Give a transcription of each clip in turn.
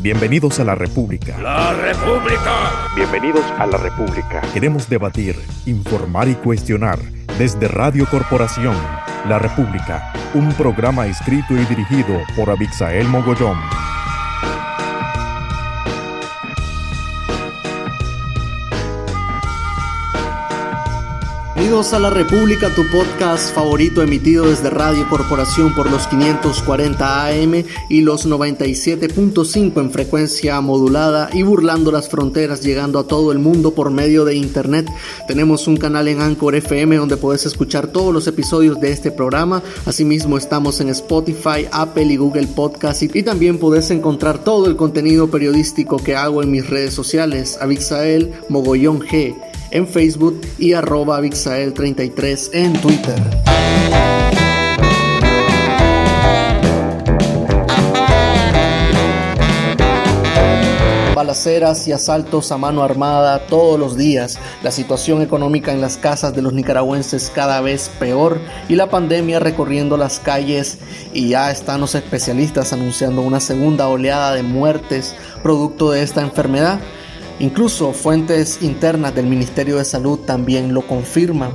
Bienvenidos a la República. ¡La República! Bienvenidos a la República. Queremos debatir, informar y cuestionar desde Radio Corporación. La República, un programa escrito y dirigido por Abixael Mogollón. Bienvenidos a La República, tu podcast favorito emitido desde Radio Corporación por los 540 AM y los 97.5 en frecuencia modulada y burlando las fronteras, llegando a todo el mundo por medio de internet. Tenemos un canal en Anchor FM donde puedes escuchar todos los episodios de este programa. Asimismo estamos en Spotify, Apple y Google Podcast y, también puedes encontrar todo el contenido periodístico que hago en mis redes sociales, Abixael Mogollón G en Facebook y arroba Vixael33 en Twitter. balaceras y asaltos a mano armada todos los días, la situación económica en las casas de los nicaragüenses cada vez peor y la pandemia recorriendo las calles y ya están los especialistas anunciando una segunda oleada de muertes producto de esta enfermedad. Incluso fuentes internas del Ministerio de Salud también lo confirman.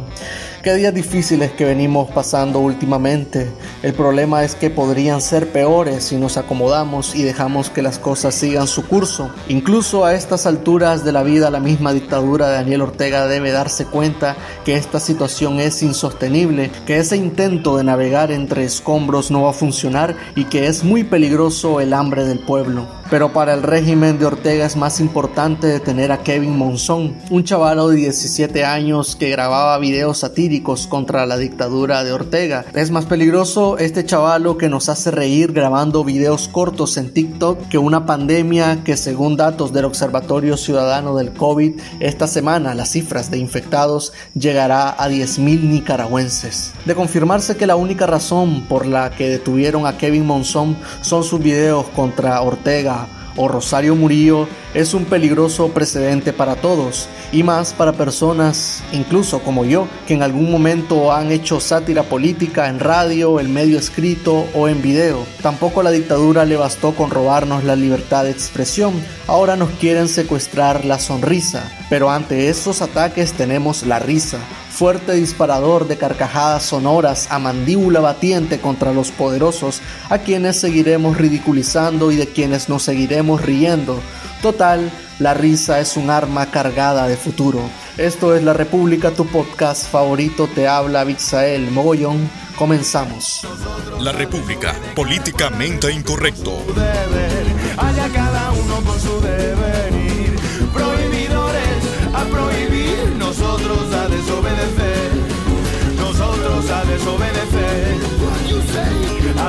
Qué días difíciles que venimos pasando últimamente. El problema es que podrían ser peores si nos acomodamos y dejamos que las cosas sigan su curso. Incluso a estas alturas de la vida, la misma dictadura de Daniel Ortega debe darse cuenta que esta situación es insostenible, que ese intento de navegar entre escombros no va a funcionar y que es muy peligroso el hambre del pueblo. Pero para el régimen de Ortega es más importante detener a Kevin Monzón, un chavalo de 17 años que grababa videos satíricos contra la dictadura de Ortega. Es más peligroso este chavalo que nos hace reír grabando videos cortos en TikTok que una pandemia que según datos del Observatorio Ciudadano del COVID, esta semana las cifras de infectados llegará a 10.000 nicaragüenses. De confirmarse que la única razón por la que detuvieron a Kevin Monzón son sus videos contra Ortega o Rosario Murillo es un peligroso precedente para todos y más para personas, incluso como yo, que en algún momento han hecho sátira política en radio, en medio escrito o en video. Tampoco la dictadura le bastó con robarnos la libertad de expresión, ahora nos quieren secuestrar la sonrisa, pero ante esos ataques tenemos la risa, fuerte disparador de carcajadas sonoras a mandíbula batiente contra los poderosos, a quienes seguiremos ridiculizando y de quienes nos seguiremos riendo. Total, la risa es un arma cargada de futuro. Esto es La República, tu podcast favorito, te habla Vixael Mogollón. Comenzamos. La República, políticamente incorrecto.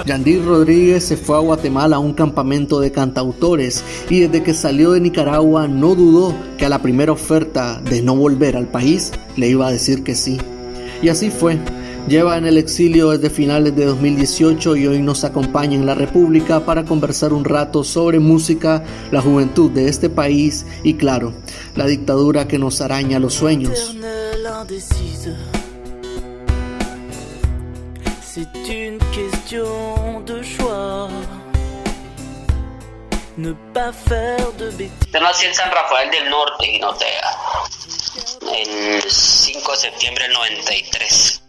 Yandir Rodríguez se fue a Guatemala a un campamento de cantautores y desde que salió de Nicaragua no dudó que a la primera oferta de no volver al país le iba a decir que sí. Y así fue. Lleva en el exilio desde finales de 2018 y hoy nos acompaña en la República para conversar un rato sobre música, la juventud de este país y claro, la dictadura que nos araña los sueños. Yo nací en San Rafael del Norte, Guinotea, el 5 de septiembre del 93.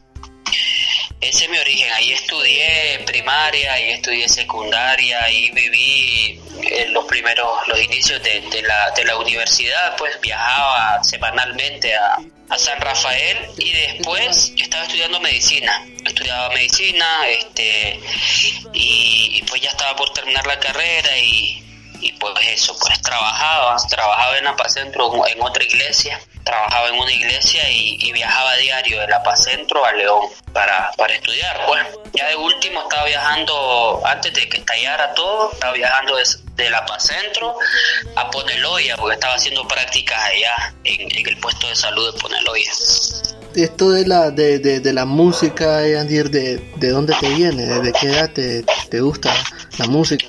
Ese es mi origen. Ahí estudié primaria, ahí estudié secundaria, ahí viví eh, los primeros, los inicios de, la, de la universidad. Pues viajaba semanalmente a, a San Rafael y después estaba estudiando medicina. Estudiaba medicina este, y, pues ya estaba por terminar la carrera y, pues eso, pues trabajaba, trabajaba en la Centro en otra iglesia trabajaba en una iglesia y, viajaba a diario de La Centro a León para, para estudiar. Pues ya de último estaba viajando, antes de que estallara todo, estaba viajando de, Paz Centro a Poneloya, porque estaba haciendo prácticas allá en, el puesto de salud de Poneloya. Esto de la, de, de, la música, Andir, de, ¿de dónde te viene? ¿De qué edad te, te gusta la música?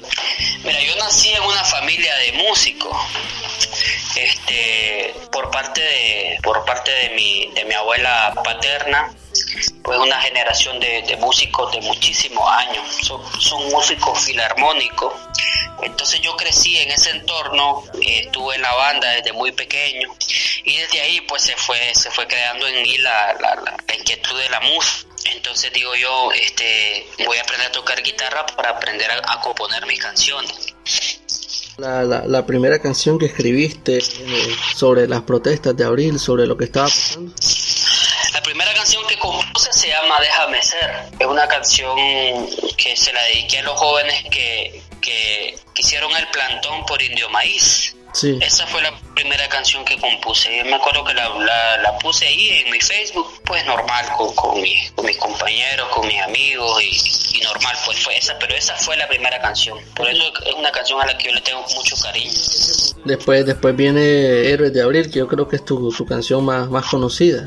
Mira, yo nací en una familia de músicos este por parte de por parte de mi de mi abuela paterna pues una generación de, músicos de muchísimos años, son, músicos filarmónicos. Entonces yo crecí en ese entorno, estuve en la banda desde muy pequeño y desde ahí pues se fue, se fue creando en mí la, la, inquietud de la música. Entonces digo yo, este, voy a aprender a tocar guitarra para aprender a, componer mis canciones. La, la, primera canción que escribiste eh, sobre las protestas de abril, sobre lo que estaba pasando. La primera canción que compuse se llama Déjame ser. Es una canción que se la dediqué a los jóvenes que, que, hicieron el plantón por Indio Maíz. Sí. Esa fue la primera canción que compuse. Yo me acuerdo que la, la, puse ahí en mi Facebook, pues normal, con, con, mis compañeros, con mis amigos y, normal, pues fue esa, pero esa fue la primera canción. Por eso es una canción a la que yo le tengo mucho cariño. Después, después viene Héroes de Abril, que yo creo que es tu, tu canción más, más conocida.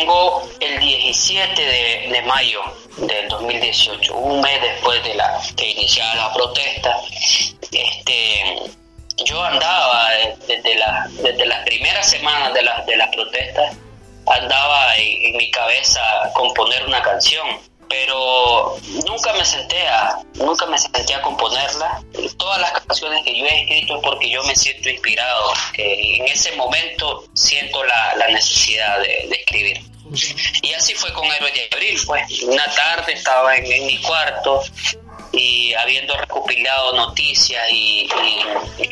La compongo el 17 de, mayo del 2018, un mes después de la que iniciara la protesta, este, yo andaba desde, la, desde las primeras semanas de, la, de las protestas, andaba en, mi cabeza componer una canción, pero nunca me senté a, nunca me senté a componerla. Todas las canciones que yo he escrito es porque yo me siento inspirado, que en ese momento siento la, la necesidad de, de escribir. Y así fue con Héroe de Abril, pues. Una tarde estaba en, mi cuarto y habiendo recopilado noticias y,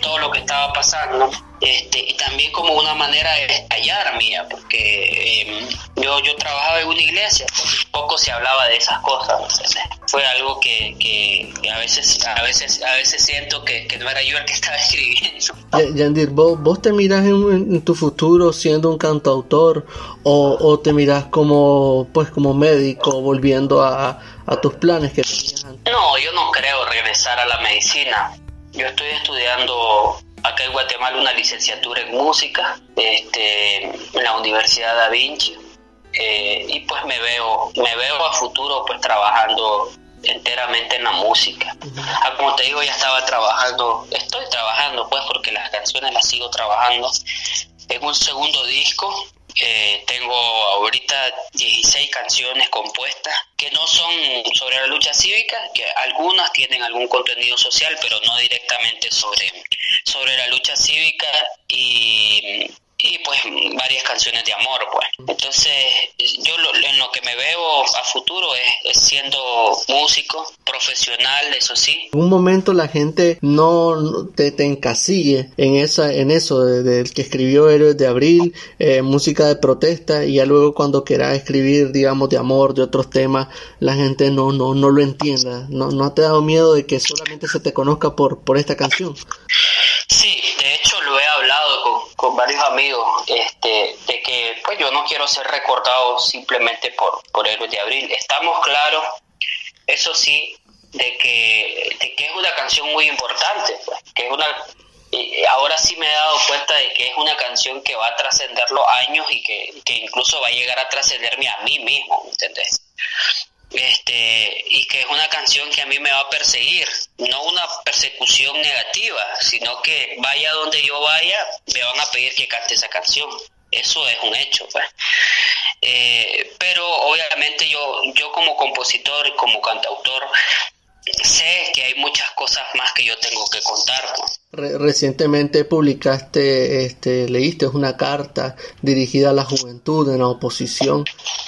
todo lo que estaba pasando, este, y también como una manera de estallar mía, porque em, yo, yo trabajaba en una iglesia, pues, poco se hablaba de esas cosas, fue algo que, que, a veces a veces a veces siento que, no era yo el que estaba escribiendo. Yandir, ¿vos, vos te mirás en, tu futuro siendo un cantautor o, o te mirás como pues como médico volviendo a, a tus planes que tenías antes? No, yo no creo regresar a la medicina. Yo estoy estudiando acá en Guatemala una licenciatura en música este, en la Universidad Da Vinci eh, y pues me veo me veo a futuro pues trabajando enteramente en la música. Ah, como te digo, ya estaba trabajando, estoy trabajando pues porque las canciones las sigo trabajando en un segundo disco eh, tengo ahorita 16 canciones compuestas que no son sobre la lucha cívica, que algunas tienen algún contenido social, pero no directamente sobre, sobre la lucha cívica y y pues varias canciones de amor pues. Entonces yo en lo que me veo a futuro es, siendo músico profesional eso sí en un momento la gente no te, te encasille en esa en eso del que escribió Héroes de Abril eh, música de protesta y ya luego cuando quiera escribir digamos de amor de otros temas la gente no no no lo entienda. No no te ha dado miedo de que solamente se te conozca por por esta canción. Sí de hecho lo he hablado con con varios amigos este, de que pues yo no quiero ser recordado simplemente por, por Héroes de Abril. Estamos claros, eso sí, de que, de que es una canción muy importante, pues, que es una ahora sí me he dado cuenta de que es una canción que va a trascender los años y que, que incluso va a llegar a trascenderme a mí mismo, ¿entendés? este y que es una canción que a mí me va a perseguir no una persecución negativa sino que vaya donde yo vaya me van a pedir que cante esa canción eso es un hecho pues eh, pero obviamente yo yo como compositor y como cantautor sé que hay muchas cosas más que yo tengo que contar. Recientemente publicaste, este, leíste una carta dirigida a la juventud en la oposición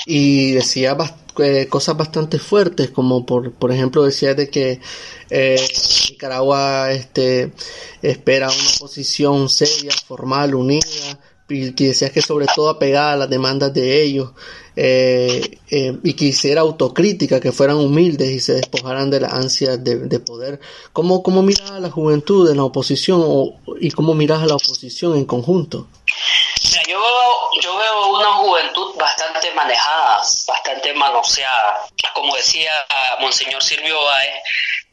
y decía eh, cosas bastante fuertes, como por, por ejemplo decía de que eh, Nicaragua este, espera una oposición seria, formal, unida, y decías que sobre todo apegada a las demandas de ellos eh, eh, y que hiciera autocrítica, que fueran humildes y se despojaran de la ansia de, poder. ¿Cómo, ¿Cómo miras a la juventud en la oposición y cómo miras a la oposición en conjunto? yo, veo, yo veo una juventud bastante manejada, bastante manoseada. Como decía Monseñor Silvio Baez,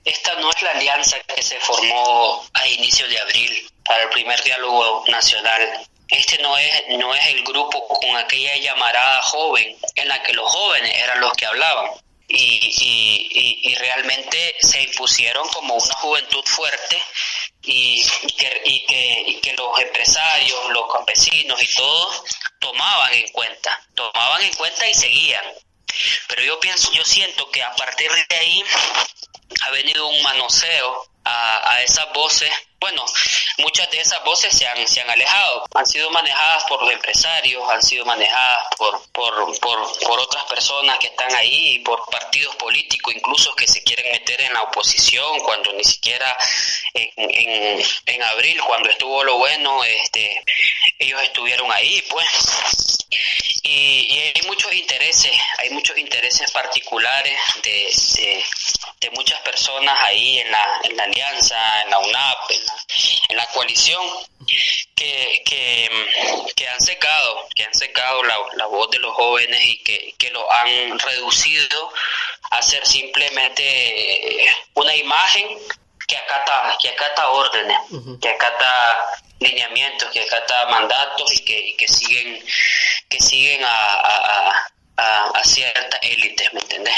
esta no es la alianza que se formó a inicios de abril para el primer diálogo nacional este no es, no es el grupo con aquella llamarada joven en la que los jóvenes eran los que hablaban. Y, y, y, realmente se impusieron como una juventud fuerte y, que, y, que, y que los empresarios, los campesinos y todos tomaban en cuenta, tomaban en cuenta y seguían. Pero yo pienso, yo siento que a partir de ahí ha venido un manoseo a, esas voces bueno, muchas de esas voces se han, se han alejado, han sido manejadas por los empresarios, han sido manejadas por, por, por, por otras personas que están ahí, por partidos políticos incluso que se quieren meter en la oposición cuando ni siquiera en, en, en abril, cuando estuvo lo bueno, este, ellos estuvieron ahí, pues. Y, y, hay muchos intereses, hay muchos intereses particulares de, de, de, muchas personas ahí en la, en la alianza, en la UNAP, en en la coalición que, que, han secado, que han secado la, la voz de los jóvenes y que, que lo han reducido a ser simplemente una imagen que acata, que acata órdenes, que acata lineamientos, que acata mandatos y que, y que siguen, que siguen a, a, ciertas élites, ¿me entendés?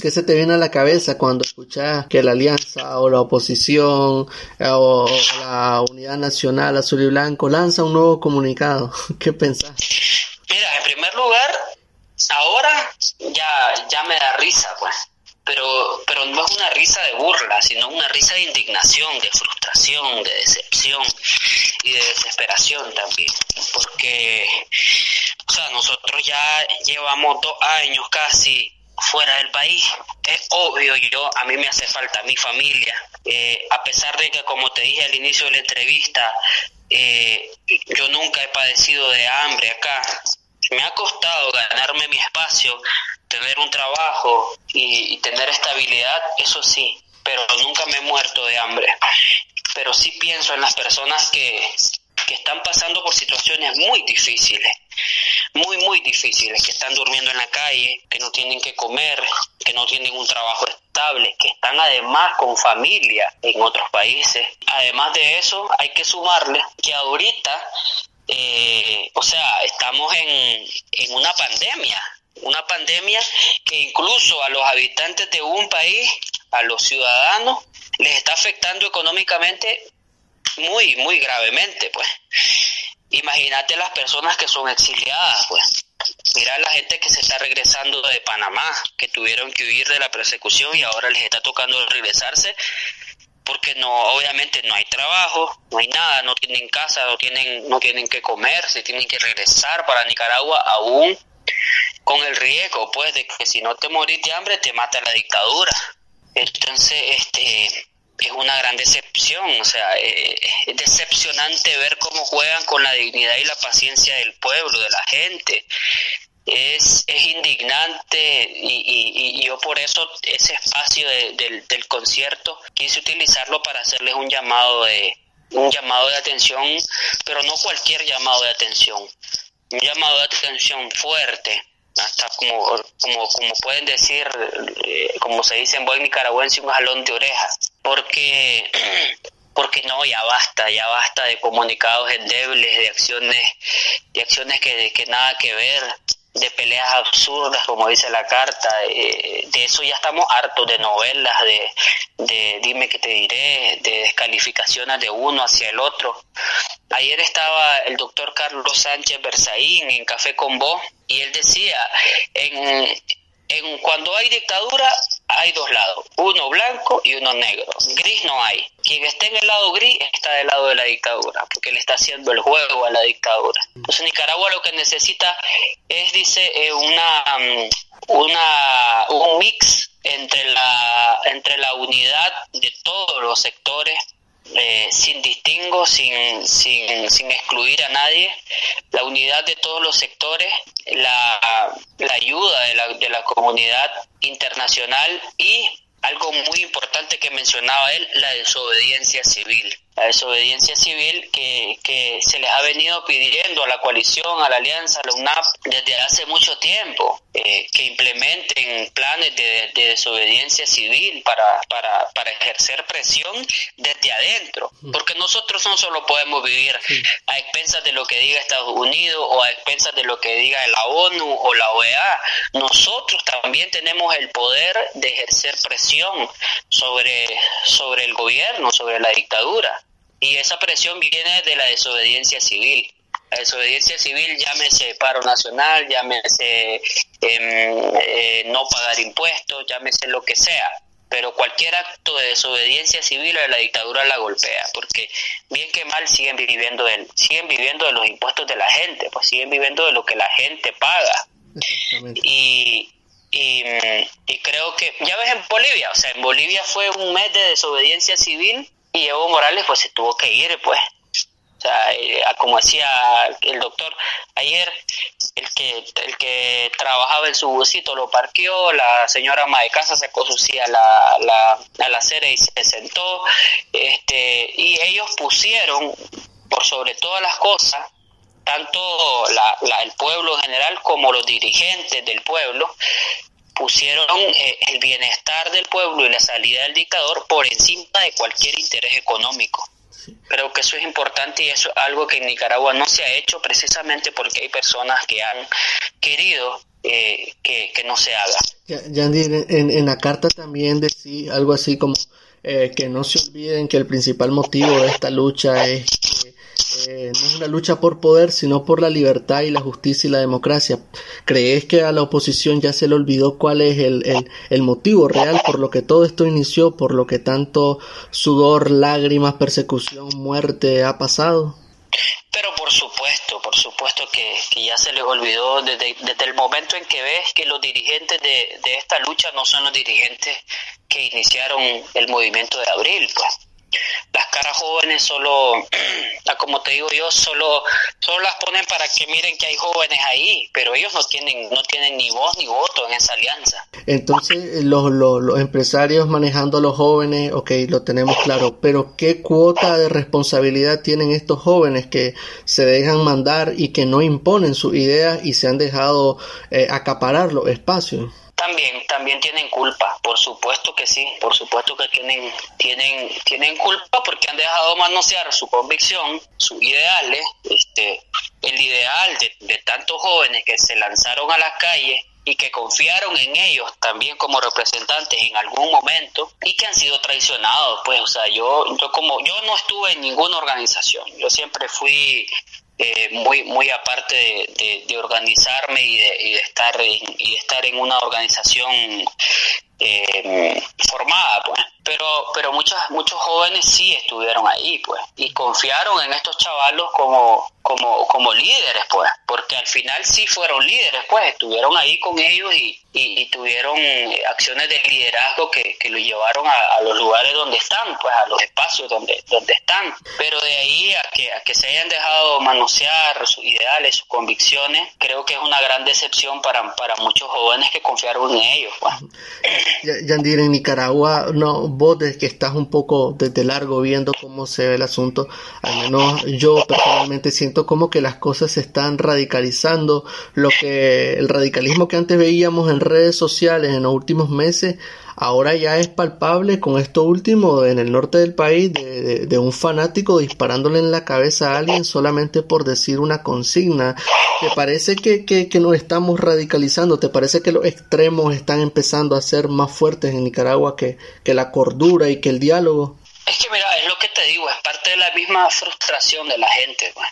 ¿Qué, se te viene a la cabeza cuando escuchas que la alianza o la oposición o la unidad nacional azul y blanco lanza un nuevo comunicado? ¿Qué pensás? Mira, en primer lugar, ahora ya, ya me da risa, pues pero, pero no es una risa de burla, sino una risa de indignación, de frustración, de decepción y de desesperación también, porque, o sea, nosotros ya llevamos dos años casi fuera del país. Es obvio, yo a mí me hace falta mi familia, eh, a pesar de que, como te dije al inicio de la entrevista, eh, yo nunca he padecido de hambre acá. Me ha costado ganarme mi espacio, tener un trabajo y, tener estabilidad, eso sí, pero nunca me he muerto de hambre. Pero sí pienso en las personas que, que están pasando por situaciones muy difíciles, muy, muy difíciles, que están durmiendo en la calle, que no tienen que comer, que no tienen un trabajo estable, que están además con familia en otros países. Además de eso, hay que sumarle que ahorita, eh, o sea, estamos en, en una pandemia una pandemia que incluso a los habitantes de un país, a los ciudadanos, les está afectando económicamente muy, muy gravemente, pues. Imagínate las personas que son exiliadas, pues. Mira la gente que se está regresando de Panamá, que tuvieron que huir de la persecución y ahora les está tocando regresarse porque no obviamente no hay trabajo, no hay nada, no tienen casa, no tienen no tienen que comer, se tienen que regresar para Nicaragua aún con el riesgo, pues, de que si no te morís de hambre te mata la dictadura. Entonces, este, es una gran decepción, o sea, eh, es decepcionante ver cómo juegan con la dignidad y la paciencia del pueblo, de la gente. Es, es indignante y, y, yo por eso ese espacio del, del concierto quise utilizarlo para hacerles un llamado de un llamado de atención, pero no cualquier llamado de atención, un llamado de atención fuerte, hasta como, como, pueden decir, eh, como se dice en buen nicaragüense, un jalón de orejas, porque, porque no, ya basta, ya basta de comunicados endebles, de acciones, de acciones que, que nada que ver, de peleas absurdas, como dice la carta, de eso ya estamos hartos de novelas, de, de dime que te diré, de descalificaciones de uno hacia el otro. Ayer estaba el doctor Carlos Sánchez Berzaín en Café con Vos y él decía, en, en cuando hay dictadura hay dos lados, uno blanco y uno negro. Gris no hay. Quien esté en el lado gris está del lado de la dictadura, porque le está haciendo el juego a la dictadura. Entonces Nicaragua lo que necesita es, dice, eh, una, mm, una, un mix entre la, entre la unidad de todos los sectores eh, sin distingo, sin, sin, sin, excluir a nadie, la unidad de todos los sectores, la, la ayuda de la, de la comunidad internacional y algo muy importante que mencionaba él, la desobediencia civil. La desobediencia civil que, que se les ha venido pidiendo a la coalición, a la alianza, a la UNAP desde hace mucho tiempo, eh, que implementen planes acciones de, desobediencia civil para, para, para, ejercer presión desde adentro, porque nosotros no solo podemos vivir a expensas de lo que diga Estados Unidos o a expensas de lo que diga la ONU o la OEA, nosotros también tenemos el poder de ejercer presión sobre, sobre el gobierno, sobre la dictadura. Y esa presión viene de la desobediencia civil. La desobediencia civil, llámese paro nacional, llámese em, eh, no pagar impuestos, llámese lo que sea. Pero cualquier acto de desobediencia civil a la dictadura la golpea, porque bien que mal siguen viviendo de, siguen viviendo de los impuestos de la gente, pues siguen viviendo de lo que la gente paga. Y, y, y, creo que, ya ves en Bolivia, o sea, en Bolivia fue un mes de desobediencia civil y Evo Morales pues se tuvo que ir, pues. O sea, eh, como decía el doctor ayer, el que el que trabajaba en su busito lo parqueó, la señora ama de casa sacó su a la, la, a la acera y se sentó, este, y ellos pusieron, por sobre todas las cosas, tanto la, el pueblo en general como los dirigentes del pueblo, pusieron eh, el bienestar del pueblo y la salida del dictador por encima de cualquier interés económico. Creo que eso es importante y eso es algo que en Nicaragua no se ha hecho precisamente porque hay personas que han querido eh, que, no se haga. Yandy, en, en, la carta también decía algo así como eh, que no se olviden que el principal motivo de esta lucha es que eh, no es una lucha por poder, sino por la libertad y la justicia y la democracia. ¿Crees que a la oposición ya se le olvidó cuál es el, el, motivo real por lo que todo esto inició, por lo que tanto sudor, lágrimas, persecución, muerte ha pasado? Pero por supuesto, por supuesto que, ya se les olvidó desde, desde, el momento en que ves que los dirigentes de, de esta lucha no son los dirigentes que iniciaron el movimiento de abril, pues las caras jóvenes solo, como te digo yo, solo, solo las ponen para que miren que hay jóvenes ahí, pero ellos no tienen, no tienen ni voz ni voto en esa alianza. Entonces, los, los, empresarios manejando a los jóvenes, ok, lo tenemos claro, pero ¿qué cuota de responsabilidad tienen estos jóvenes que se dejan mandar y que no imponen sus ideas y se han dejado eh, acaparar los espacios? También, también tienen culpa, por supuesto que sí, por supuesto que tienen, tienen, tienen culpa porque han dejado manosear su convicción, sus ideales, este, el ideal de, de tantos jóvenes que se lanzaron a las calles y que confiaron en ellos también como representantes en algún momento y que han sido traicionados pues o sea yo yo como yo no estuve en ninguna organización. Yo siempre fui eh, muy muy aparte de, organizarme y de, estar en, y de estar en una organización eh, formada pues. Pero pero muchos muchos jóvenes sí estuvieron ahí pues. Y confiaron en estos chavalos como como como líderes pues. Porque al final sí fueron líderes pues. Estuvieron ahí con ellos y, y, tuvieron eh, acciones de liderazgo que, que lo llevaron a, los lugares donde están pues a los espacios donde donde están. Pero de ahí a que a que se hayan dejado manosear sus ideales sus convicciones creo que es una gran decepción para para muchos jóvenes que confiaron en ellos pues. Yandir en Nicaragua no vos desde que estás un poco desde largo viendo cómo se ve el asunto, al menos yo personalmente siento como que las cosas se están radicalizando, lo que el radicalismo que antes veíamos en redes sociales en los últimos meses ahora ya es palpable con esto último en el norte del país de, un fanático disparándole en la cabeza a alguien solamente por decir una consigna. ¿Te parece que, que, que, nos estamos radicalizando? ¿Te parece que los extremos están empezando a ser más fuertes en Nicaragua que, que la cordura y que el diálogo? Es que mira, es lo que te digo, es parte de la misma frustración de la gente. Pues.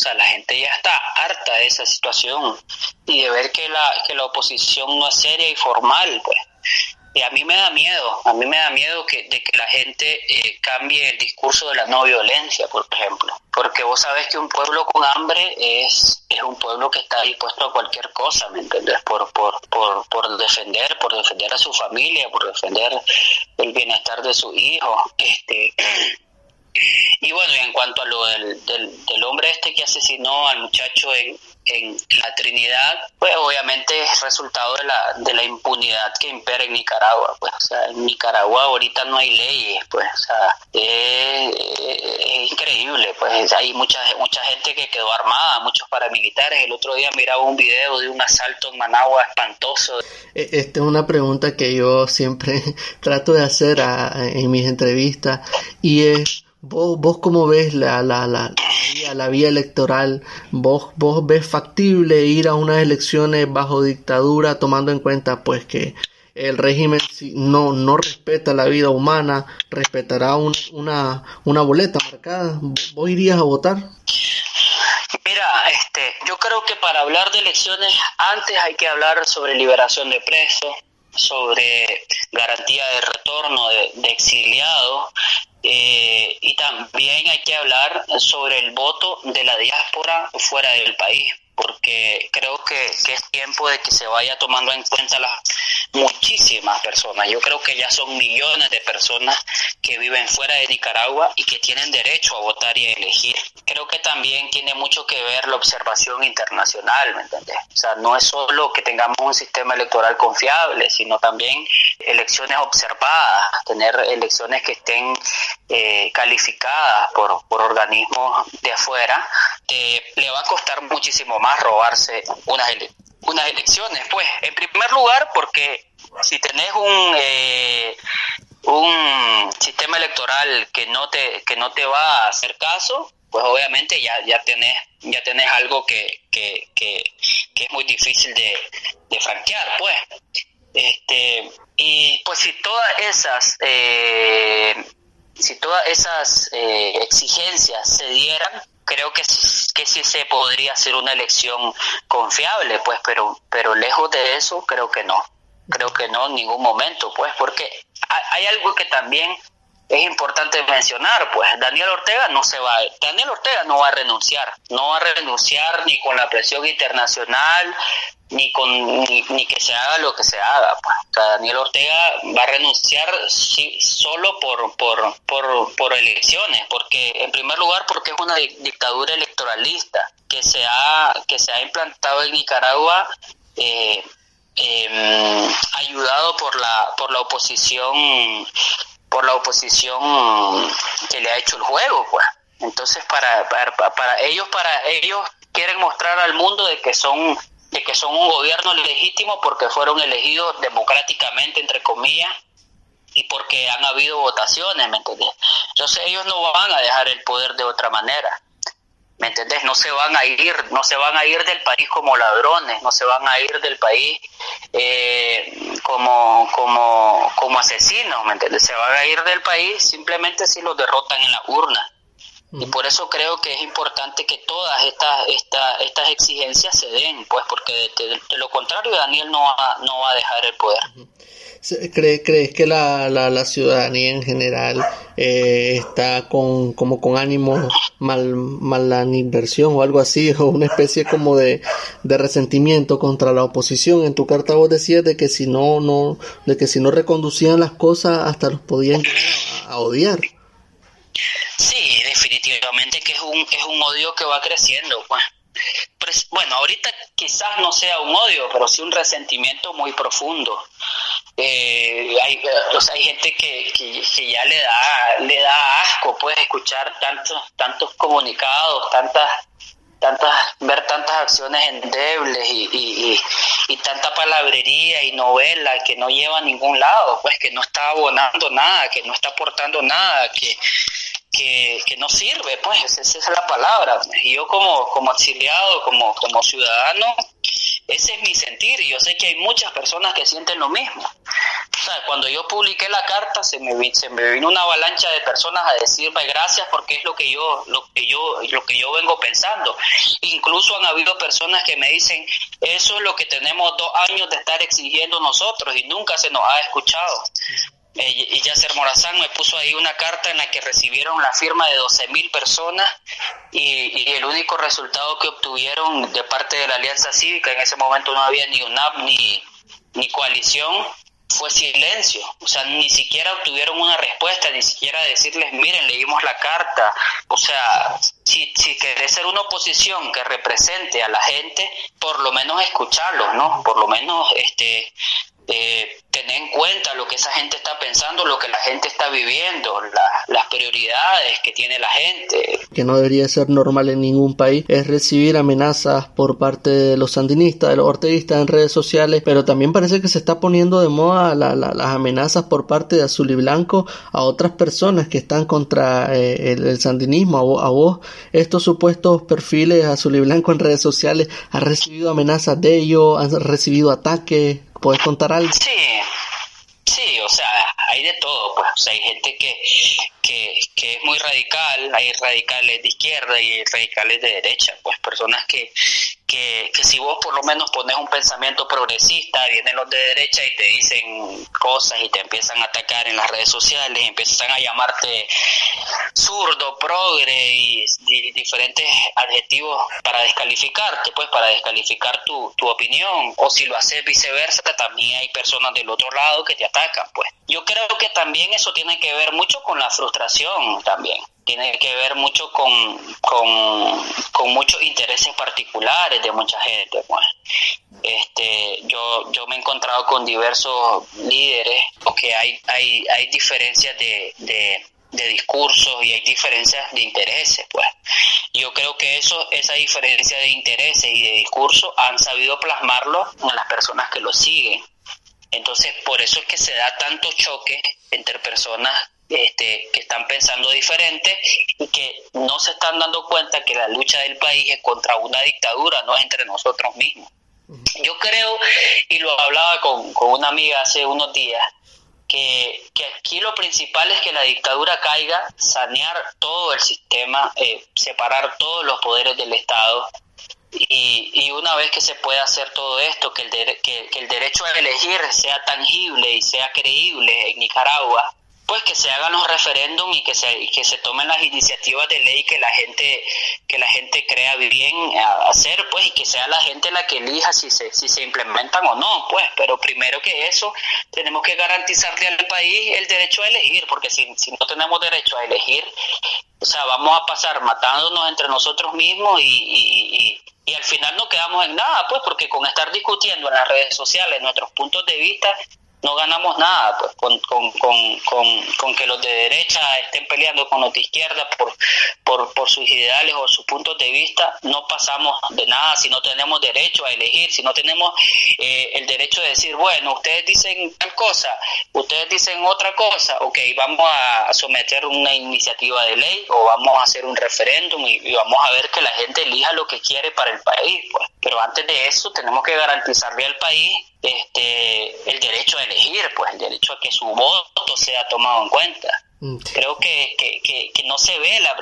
O sea, la gente ya está harta de esa situación y de ver que la, que la oposición no es seria y formal. Pues y a mí me da miedo, a mí me da miedo que, de que la gente eh, cambie el discurso de la no violencia, por ejemplo. Porque vos sabés que un pueblo con hambre es, es un pueblo que está dispuesto a cualquier cosa, ¿me entendés? Por, por, por, por defender, por defender a su familia, por defender el bienestar de su hijo. Este, y bueno, y en cuanto a lo del, del, hombre este que asesinó al muchacho en, en la Trinidad, pues obviamente es resultado de la, de la impunidad que impera en Nicaragua. Pues, o sea, en Nicaragua ahorita no hay leyes, pues, o sea, es, increíble, pues hay mucha, mucha gente que quedó armada, muchos paramilitares. El otro día miraba un video de un asalto en Managua espantoso. E, esta es una pregunta que yo siempre trato de hacer en mis entrevistas y es ¿Vos, vos cómo ves la, la, la, la, vía, electoral? ¿Vos, ¿Vos ves factible ir a unas elecciones bajo dictadura tomando en cuenta pues que el régimen no, no respeta la vida humana, respetará una, una boleta marcada? ¿Vos irías a votar? Mira, este, yo creo que para hablar de elecciones antes hay que hablar sobre liberación de presos, sobre garantía de retorno de, exiliados eh, y también hay que hablar sobre el voto de la diáspora fuera del país porque creo que, es tiempo de que se vaya tomando en cuenta las muchísimas personas. Yo creo que ya son millones de personas que viven fuera de Nicaragua y que tienen derecho a votar y a elegir. Creo que también tiene mucho que ver la observación internacional, ¿me entiendes? O sea, no es solo que tengamos un sistema electoral confiable, sino también elecciones observadas, tener elecciones que estén eh, calificadas por, por organismos de afuera, le va a costar muchísimo más robarse unas, unas elecciones. Pues, en primer lugar, porque si tenés un, eh, un sistema electoral que no te, que no te va a hacer caso, pues obviamente ya, ya tenés, ya tenés algo que, que, que, es muy difícil de, de franquear, pues. Este, y pues si todas esas eh, si todas esas eh, exigencias se dieran, creo que, que sí se podría hacer una elección confiable, pues, pero, pero lejos de eso creo que no. Creo que no en ningún momento, pues, porque hay algo que también es importante mencionar, pues Daniel Ortega no se va, Daniel Ortega no va a renunciar, no va a renunciar ni con la presión internacional, ni con ni, que se haga lo que se haga. Pues. Daniel Ortega va a renunciar solo por, por, por, por, elecciones, porque en primer lugar porque es una dictadura electoralista que se ha, que se ha implantado en Nicaragua eh, em, ayudado por la, por la oposición por la oposición que le ha hecho el juego, pues. Entonces, para, para, para ellos, para ellos quieren mostrar al mundo de que son de que son un gobierno legítimo porque fueron elegidos democráticamente, entre comillas, y porque han habido votaciones. Entonces ellos no van a dejar el poder de otra manera, ¿me entendés? No se van a ir, no se van a ir del país como ladrones, no se van a ir del país eh, como, como, como asesinos, ¿me entendés? Se van a ir del país simplemente si los derrotan en la urna. Y por eso creo que es importante que todas estas estas estas exigencias se den, pues porque de, lo contrario Daniel no va, no va a dejar el poder. ¿Crees, ¿Crees que la, la, la ciudadanía en general eh, está con como con ánimo mal, mala inversión o algo así, o una especie como de, de resentimiento contra la oposición? En tu carta vos decías de que si no, no, de que si no reconducían las cosas hasta los podían a odiar. Sí, definitivamente que es un, es un odio que va creciendo, pues. bueno, ahorita quizás no sea un odio, pero sí un resentimiento muy profundo. Eh, hay, eh, o sea, hay gente que, que, ya le da, le da asco, pues, escuchar tantos, tantos comunicados, tantas tantas ver tantas acciones endebles y, y, tanta palabrería y novela que no lleva a ningún lado, pues que no está abonando nada, que no está aportando nada, que, que, no sirve, pues esa es la palabra. Y yo como, como exiliado, como, como ciudadano, ese es mi sentir y yo sé que hay muchas personas que sienten lo mismo. Cuando yo publiqué la carta se me, se me vino una avalancha de personas a decirme gracias porque es lo que yo lo que yo lo que yo vengo pensando. Incluso han habido personas que me dicen, "Eso es lo que tenemos dos años de estar exigiendo nosotros y nunca se nos ha escuchado." Eh, y Yasser Morazán me puso ahí una carta en la que recibieron la firma de 12 mil personas y, el único resultado que obtuvieron de parte de la Alianza Cívica, en ese momento no había ni UNAP ni, ni coalición, fue silencio, o sea, ni siquiera obtuvieron una respuesta, ni siquiera decirles, miren, leímos la carta, o sea, si, si querés ser una oposición que represente a la gente, por lo menos escucharlos, ¿no? Por lo menos este eh, tener en cuenta lo que esa gente está pensando, lo que la gente está viviendo, las prioridades que tiene la gente. Que no debería ser normal en ningún país es recibir amenazas por parte de los sandinistas, de los orteguistas en redes sociales, pero también parece que se está poniendo de moda las amenazas por parte de Azul y Blanco a otras personas que están contra eh, el, sandinismo. A vos, estos supuestos perfiles Azul y Blanco en redes sociales, ¿has recibido amenazas de ellos? ¿Han recibido ataques? ¿Puedes contar algo? Sí, sí, o sea, hay de todo, pues, o sea, hay gente que, que, que, es muy radical, hay radicales de izquierda y radicales de derecha, pues personas que, que, que, si vos por lo menos pones un pensamiento progresista, vienen los de derecha y te dicen cosas y te empiezan a atacar en las redes sociales, empiezan a llamarte zurdo, progre y, diferentes adjetivos para descalificarte, pues para descalificar tu, tu opinión. O si lo haces viceversa, también hay personas del otro lado que te atacan, pues. Yo creo que también eso tiene que ver mucho con la frustración también tiene que ver mucho con, con, muchos intereses particulares de mucha gente. Pues. Este, yo, yo me he encontrado con diversos líderes porque hay, hay, hay diferencias de, de, discursos y hay diferencias de intereses. Pues. Yo creo que eso, esa diferencia de intereses y de discursos han sabido plasmarlo en las personas que lo siguen. Entonces, por eso es que se da tanto choque entre personas este, que están pensando diferente y que no se están dando cuenta que la lucha del país es contra una dictadura, no es entre nosotros mismos. Yo creo, y lo hablaba con, una amiga hace unos días, que, aquí lo principal es que la dictadura caiga, sanear todo el sistema, eh, separar todos los poderes del Estado. Y, y, una vez que se pueda hacer todo esto, que el, que el derecho a elegir sea tangible y sea creíble en Nicaragua, pues que se hagan los referéndums y que se que se tomen las iniciativas de ley que la gente que la gente crea bien hacer pues y que sea la gente la que elija si se si se implementan o no pues. Pero primero que eso tenemos que garantizarle al país el derecho a elegir porque si, si no tenemos derecho a elegir o sea vamos a pasar matándonos entre nosotros mismos y, y, y al final no quedamos en nada, pues porque con estar discutiendo en las redes sociales nuestros puntos de vista, no ganamos nada pues con, con, con, con, que los de derecha estén peleando con los de izquierda por, por, por sus ideales o sus puntos de vista no pasamos de nada. Si no tenemos derecho a elegir si no tenemos eh, el derecho de decir bueno ustedes dicen tal cosa ustedes dicen otra cosa ok vamos a someter una iniciativa de ley o vamos a hacer un referéndum y, y vamos a ver que la gente elija lo que quiere para el país pues pero antes de eso tenemos que garantizarle al país este el derecho a elegir, pues el derecho a que su voto sea tomado en cuenta. Mm. Creo que, que, que, no se ve, la,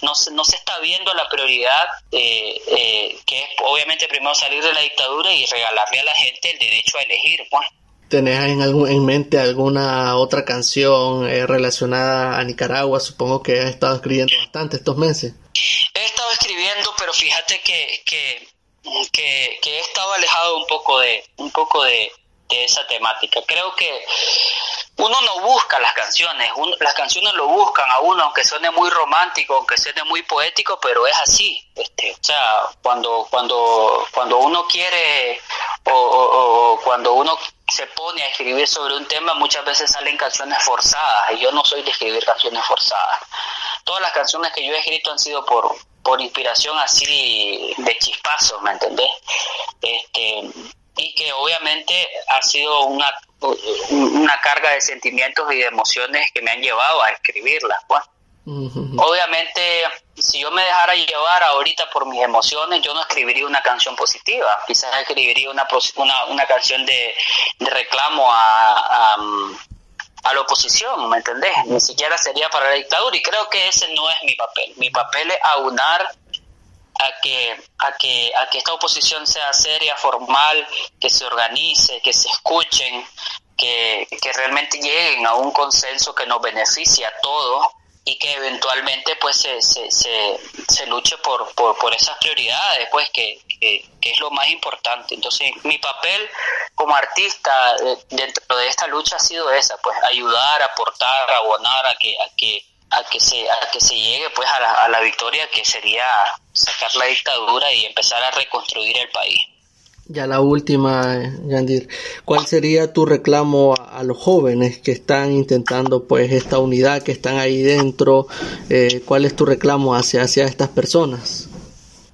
no, se, no se está viendo la prioridad, eh, eh, que es obviamente primero salir de la dictadura y regalarle a la gente el derecho a elegir. Pues. ¿Tenés en, algún, en mente alguna otra canción eh, relacionada a Nicaragua? Supongo que has estado escribiendo bastante estos meses. He estado escribiendo, pero fíjate que, que que, he estado alejado un poco de, un poco de, esa temática. Creo que uno no busca las canciones, las canciones lo buscan a uno, aunque suene muy romántico, aunque suene muy poético, pero es así. Este, o sea, cuando, cuando, cuando uno quiere o, cuando uno se pone a escribir sobre un tema, muchas veces salen canciones forzadas, y yo no soy de escribir canciones forzadas. Todas las canciones que yo he escrito han sido por, por inspiración así de chispazos, ¿me entendés? Este, y que obviamente ha sido una, una carga de sentimientos y de emociones que me han llevado a escribirlas. Pues. Obviamente, si yo me dejara llevar ahorita por mis emociones, yo no escribiría una canción positiva, quizás escribiría una, una, una canción de, reclamo a a la oposición, ¿me entendés? Ni siquiera sería para la dictadura y creo que ese no es mi papel. Mi papel es aunar a que, a que, a que esta oposición sea seria, formal, que se organice, que se escuchen, que, que realmente lleguen a un consenso que nos beneficie a todos y que eventualmente pues se, se, se, luche por, por, esas prioridades pues que, es lo más importante. Entonces mi papel como artista eh, dentro de esta lucha ha sido esa pues ayudar aportar abonar a que a que a que se a que se llegue pues a la, a la victoria que sería sacar la dictadura y empezar a reconstruir el país ya la última, Yandir, ¿cuál sería tu reclamo a, los jóvenes que están intentando pues esta unidad, que están ahí dentro? Eh, ¿Cuál es tu reclamo hacia, hacia estas personas?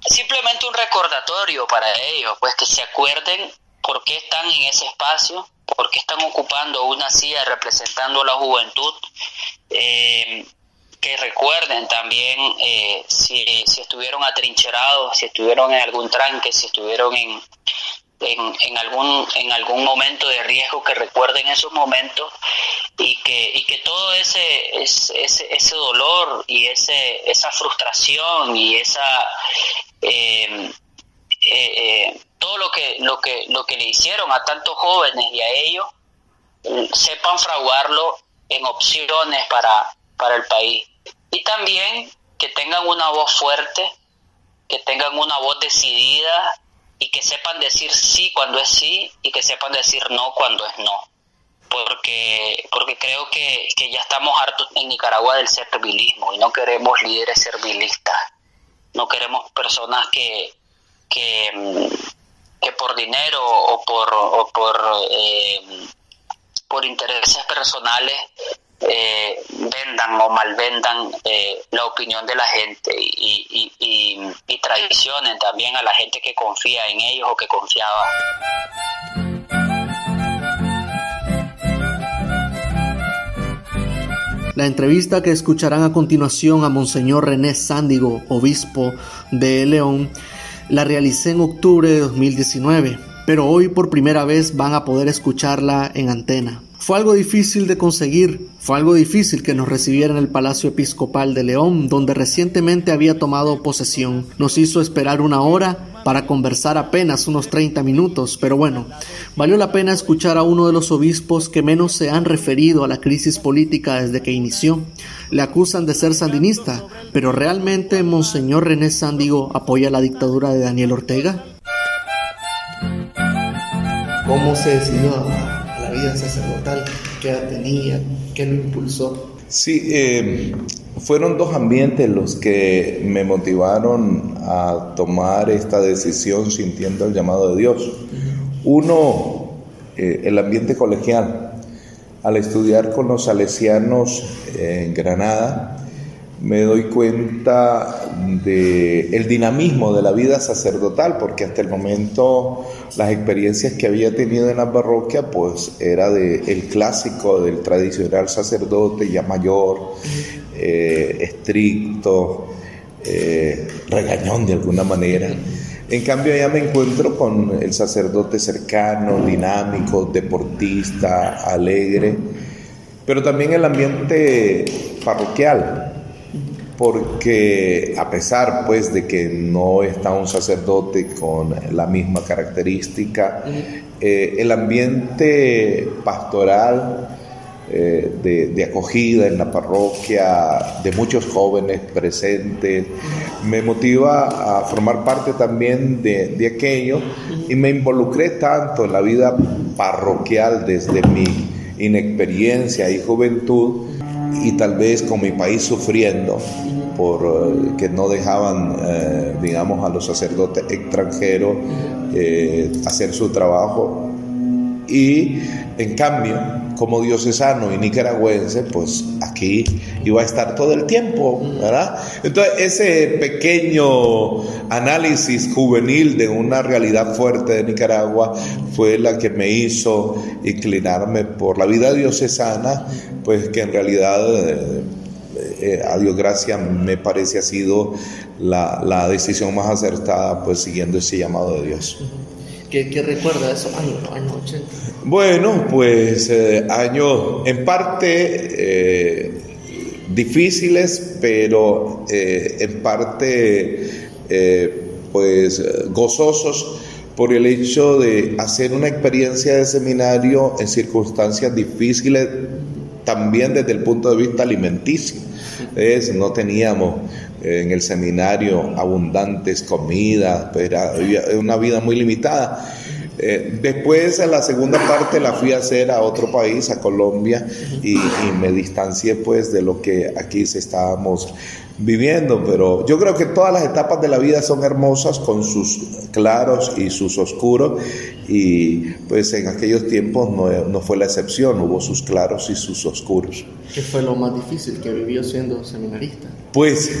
Simplemente un recordatorio para ellos, pues que se acuerden por qué están en ese espacio, por qué están ocupando una silla representando a la juventud. Eh, que recuerden también eh, si, si, estuvieron atrincherados, si estuvieron en algún tranque, si estuvieron en, en, algún en algún momento de riesgo, que recuerden esos momentos y que, y que todo ese, ese, ese dolor y ese, esa frustración y esa em, eh, eh, todo lo que, lo que lo que le hicieron a tantos jóvenes y a ellos sepan fraguarlo en opciones para, para el país. Y también que tengan una voz fuerte, que tengan una voz decidida y que sepan decir sí cuando es sí y que sepan decir no cuando es no. Porque, porque creo que, ya estamos hartos en Nicaragua del servilismo y no queremos líderes servilistas. No queremos personas que, que, mm, por dinero o por, o por, eh, por intereses personales eh, vendan o malvendan eh, la opinión de la gente y, y, traicionen también a la gente que confía en ellos o que confiaba. La entrevista que escucharán a continuación a Monseñor René Sándigo, obispo de León, la realicé en octubre de 2019, pero hoy por primera vez van a poder escucharla en antena. Fue algo difícil de conseguir, fue algo difícil que nos recibiera en el Palacio Episcopal de León, donde recientemente había tomado posesión. Nos hizo esperar una hora para conversar apenas unos 30 minutos, pero bueno, valió la pena escuchar a uno de los obispos que menos se han referido a la crisis política desde que inició. Le acusan de ser sandinista, pero ¿realmente Monseñor René Sándigo apoya la dictadura de Daniel Ortega? ¿Cómo se decidió vida sacerdotal? ¿Qué tenía? ¿Qué lo impulsó? Sí, eh, fueron dos ambientes los que me motivaron a tomar esta decisión sintiendo el llamado de Dios. Uno, eh, el ambiente colegial. Al estudiar con los salesianos en Granada, me doy cuenta de el dinamismo de la vida sacerdotal, porque hasta el momento las experiencias que había tenido en la parroquia, pues era el clásico del tradicional sacerdote ya mayor, eh, estricto, eh, regañón de alguna manera. En cambio, ya me encuentro con el sacerdote cercano, dinámico, deportista, alegre, pero también el ambiente parroquial porque a pesar pues de que no está un sacerdote con la misma característica, eh, el ambiente pastoral eh, de, acogida en la parroquia, de muchos jóvenes presentes, me motiva a formar parte también de, de aquello y me involucré tanto en la vida parroquial desde mi inexperiencia y juventud y tal vez con mi país sufriendo por eh, que no dejaban, eh, digamos, a los sacerdotes extranjeros eh, hacer su trabajo. Y en cambio, como diocesano y nicaragüense, pues aquí iba a estar todo el tiempo, ¿verdad? Entonces, ese pequeño análisis juvenil de una realidad fuerte de Nicaragua fue la que me hizo inclinarme por la vida diocesana, pues que en realidad eh, a Dios gracias, me parece ha sido la, decisión más acertada, pues siguiendo ese llamado de Dios. ¿Qué, qué recuerda esos años, años 80? Bueno, pues eh, años en parte eh, difíciles, pero en parte pues gozosos por el hecho de hacer una experiencia de seminario en circunstancias difíciles también desde el punto de vista alimenticio. Es, no teníamos en el seminario abundantes comidas, pues era una vida muy limitada. Eh, después, en la segunda parte, la fui a hacer a otro país, a Colombia, y, me distancié pues de lo que aquí se estábamos viviendo, pero yo creo que todas las etapas de la vida son hermosas con sus claros y sus oscuros y pues en aquellos tiempos no, no fue la excepción, hubo sus claros y sus oscuros. ¿Qué fue lo más difícil que vivió siendo seminarista? Pues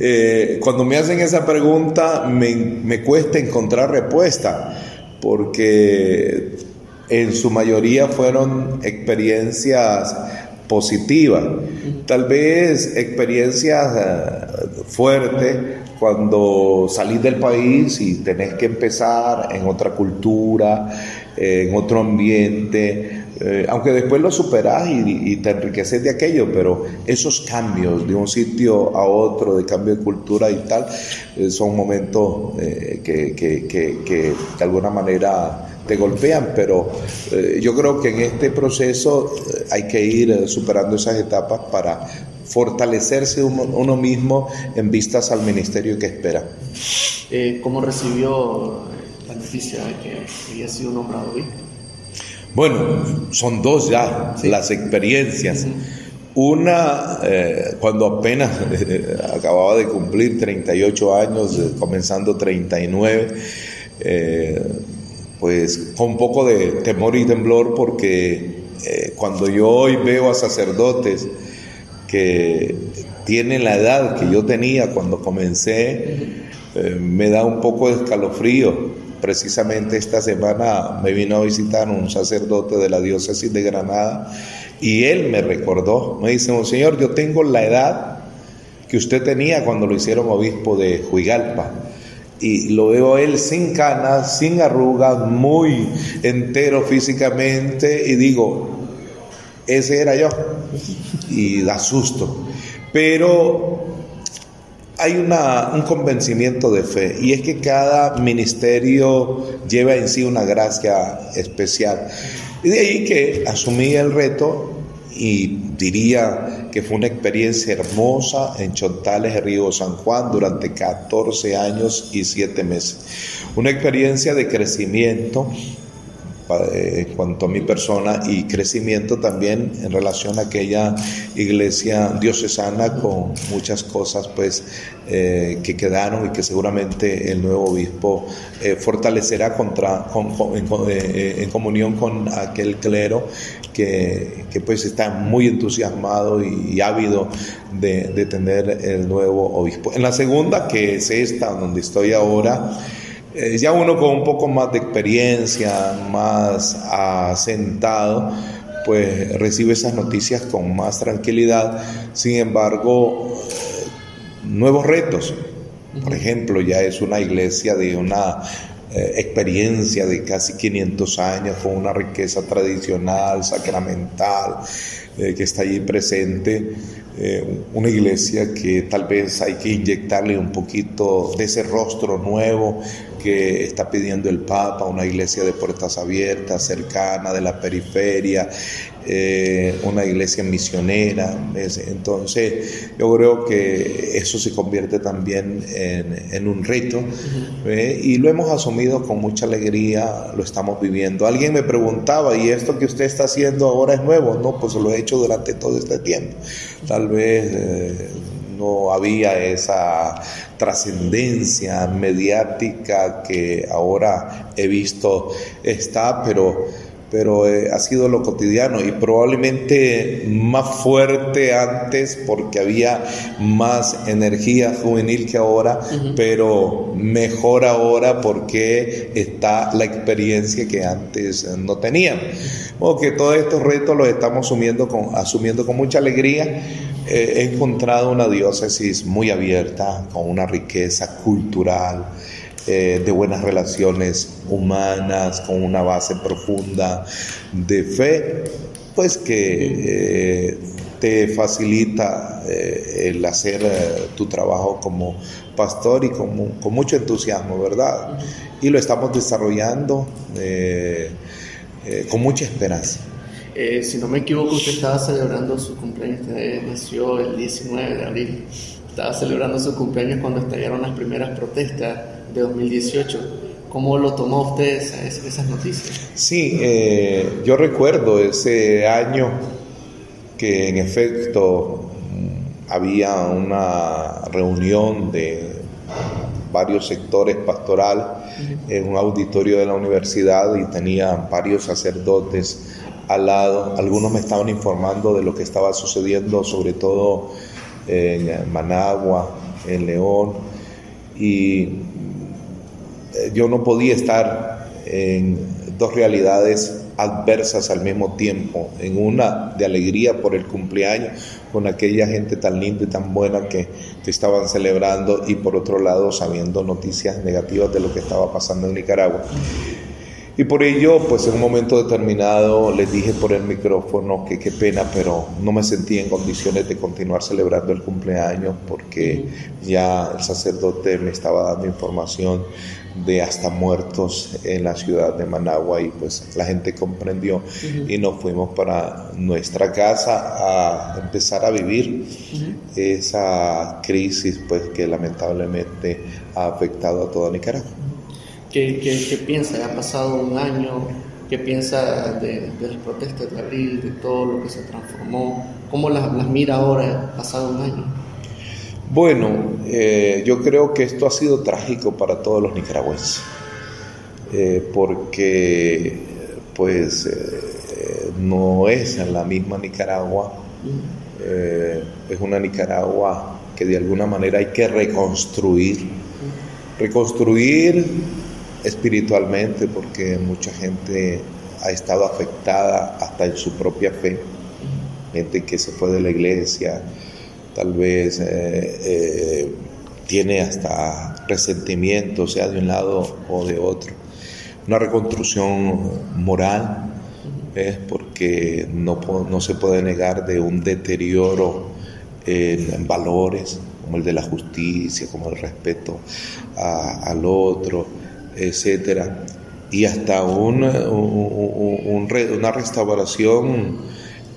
eh, cuando me hacen esa pregunta me, me cuesta encontrar respuesta porque en su mayoría fueron experiencias positivas, tal vez experiencias eh, fuertes cuando salís del país y tenés que empezar en otra cultura, en otro ambiente, eh, aunque después lo superás y, te enriqueces de aquello, pero esos cambios de un sitio a otro, de cambio de cultura y tal, eh, son momentos eh, que, que, que, de alguna manera te golpean, pero yo creo que en este proceso hay que ir superando esas etapas para fortalecerse uno, mismo en vistas al ministerio que espera. ¿Cómo recibió la noticia de que había sido nombrado hoy? Bueno, son dos ya las experiencias. Una, eh, cuando apenas eh, acababa de cumplir 38 años, eh, comenzando 39, pues con un poco de temor y temblor porque cuando yo hoy veo a sacerdotes que tienen la edad que yo tenía cuando comencé, me da un poco de escalofrío Precisamente esta semana me vino a visitar un sacerdote de la diócesis de Granada y él me recordó, me dice, Señor, yo tengo la edad que usted tenía cuando lo hicieron obispo de Juigalpa. Y lo veo él sin canas, sin arrugas, muy entero físicamente y digo, ese era yo. Y da susto. Pero hay un convencimiento de fe y es que cada ministerio lleva en sí una gracia especial. Y de ahí que asumí el reto y diría que fue una experiencia hermosa en Chontales, Río San Juan, durante 14 años y 7 meses. Una experiencia de crecimiento en cuanto a mi persona y crecimiento también en relación a aquella iglesia diocesana con muchas cosas pues eh, que quedaron y que seguramente el nuevo obispo eh, fortalecerá contra, eh, en, comunión con aquel clero que, que, pues está muy entusiasmado y, ávido de, de tener el nuevo obispo. En la segunda, que es esta donde estoy ahora, eh, ya uno con un poco más de experiencia, más asentado, pues recibe esas noticias con más tranquilidad. Sin embargo, eh, nuevos retos. Por ejemplo, ya es una iglesia de una eh, experiencia de casi 500 años, con una riqueza tradicional, sacramental, que está allí presente. una iglesia que tal vez hay que inyectarle un poquito de ese rostro nuevo que está pidiendo el Papa, una iglesia de puertas abiertas, cercana, de la periferia, eh, una iglesia misionera. Entonces, yo creo que eso se convierte también en, un reto ¿eh? y lo hemos asumido con mucha alegría, lo estamos viviendo. Alguien me preguntaba, ¿y esto que usted está haciendo ahora es nuevo? No, pues lo he hecho durante todo este tiempo. Tal vez... Eh, no había esa trascendencia mediática que ahora he visto está, pero pero eh, ha sido lo cotidiano y probablemente más fuerte antes porque había más energía juvenil que ahora, pero mejor ahora porque está la experiencia que antes no teníamos. O que todos estos retos los estamos asumiendo con, asumiendo con mucha alegría he encontrado una diócesis muy abierta, con una riqueza cultural, eh, de buenas relaciones humanas, con una base profunda de fe, pues que eh, te facilita eh, el hacer tu trabajo como pastor y con, con, mucho entusiasmo, ¿verdad? Y lo estamos desarrollando con mucha esperanza. Eh, si no me equivoco, usted estaba celebrando su cumpleaños, usted nació el 19 de abril, estaba celebrando su cumpleaños cuando estallaron las primeras protestas de 2018. ¿Cómo lo tomó usted esas, noticias? Sí, eh, yo recuerdo ese año que en efecto había una reunión de varios sectores pastorales en un auditorio de la universidad y tenía varios sacerdotes al lado. Algunos me estaban informando de lo que estaba sucediendo, sobre todo en Managua, en León, y eh, yo no podía estar en dos realidades adversas al mismo tiempo, en una de alegría por el cumpleaños con aquella gente tan linda y tan buena que, te estaban celebrando y por otro lado sabiendo noticias negativas de lo que estaba pasando en Nicaragua. Y por ello, pues en un momento determinado les dije por el micrófono que qué pena, pero no me sentí en condiciones de continuar celebrando el cumpleaños porque ya el sacerdote me estaba dando información de hasta muertos en la ciudad de Managua y pues la gente comprendió y nos fuimos para nuestra casa a empezar a vivir esa crisis pues que lamentablemente ha afectado a toda Nicaragua. ¿Qué, qué, piensa? Ya ha pasado un año. ¿Qué piensa de, las protestas de abril, de todo lo que se transformó? ¿Cómo las, mira ahora, pasado un año? Bueno, eh, yo creo que esto ha sido trágico para todos los nicaragüenses, eh, porque pues eh, no es la misma Nicaragua, es una Nicaragua que de alguna manera hay que reconstruir, reconstruir espiritualmente porque mucha gente ha estado afectada hasta en su propia fe, gente que se fue de la iglesia, tal vez eh, eh, tiene hasta resentimiento, sea de un lado o de otro. Una reconstrucción moral es porque no, no se puede negar de un deterioro en, valores como el de la justicia, como el respeto al otro, etcétera, y hasta una, una restauración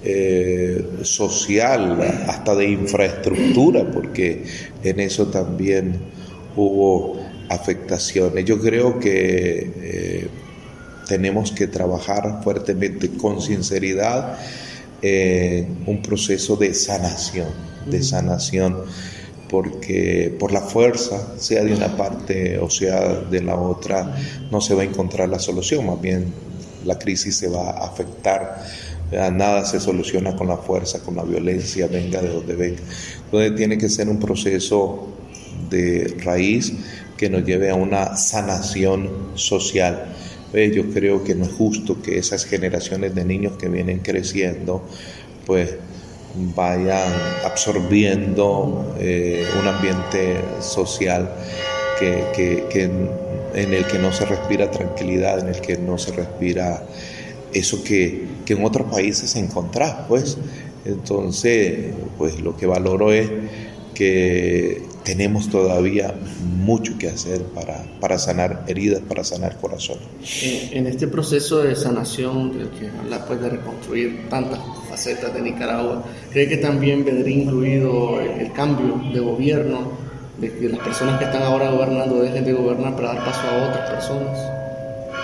eh, social, hasta de infraestructura, porque en eso también hubo afectaciones. Yo creo que eh, tenemos que trabajar fuertemente con sinceridad en un proceso de sanación, de sanación porque por la fuerza, sea de una parte o sea de la otra, no se va a encontrar la solución, más bien la crisis se va a afectar. Nada se soluciona con la fuerza, con la violencia, venga de donde venga. Entonces tiene que ser un proceso de raíz que nos lleve a una sanación social. Yo creo que no es justo que esas generaciones de niños que vienen creciendo, pues vayan absorbiendo eh, un ambiente social que, en el que no se respira tranquilidad, en el que no se respira eso que, en otros países se encontrás, pues. Entonces, pues lo que valoro es que tenemos todavía mucho que hacer para, para sanar heridas, para sanar corazones. En, este proceso de sanación, de que habla pues, de reconstruir tantas facetas de Nicaragua, ¿cree que también vendría incluido el, cambio de gobierno, de que las personas que están ahora gobernando dejen de gobernar para dar paso a otras personas?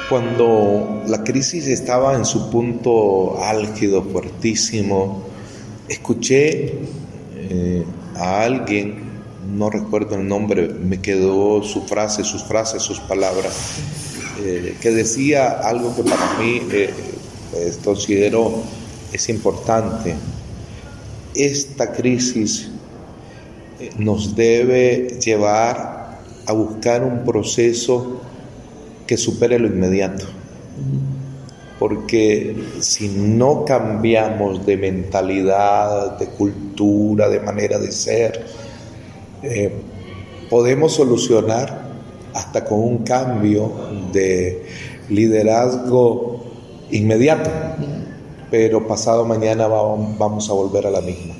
Cuando la crisis estaba en su punto álgido, fuertísimo, escuché eh, a alguien no recuerdo el nombre, me quedó su frase, sus frases, sus palabras, eh, que decía algo que para mí eh, pues, considero es importante. Esta crisis eh, nos debe llevar a buscar un proceso que supere lo inmediato. Porque si no cambiamos de mentalidad, de cultura, de manera de ser, eh, podemos solucionar hasta con un cambio de liderazgo inmediato, pero pasado mañana vamos a volver a la misma.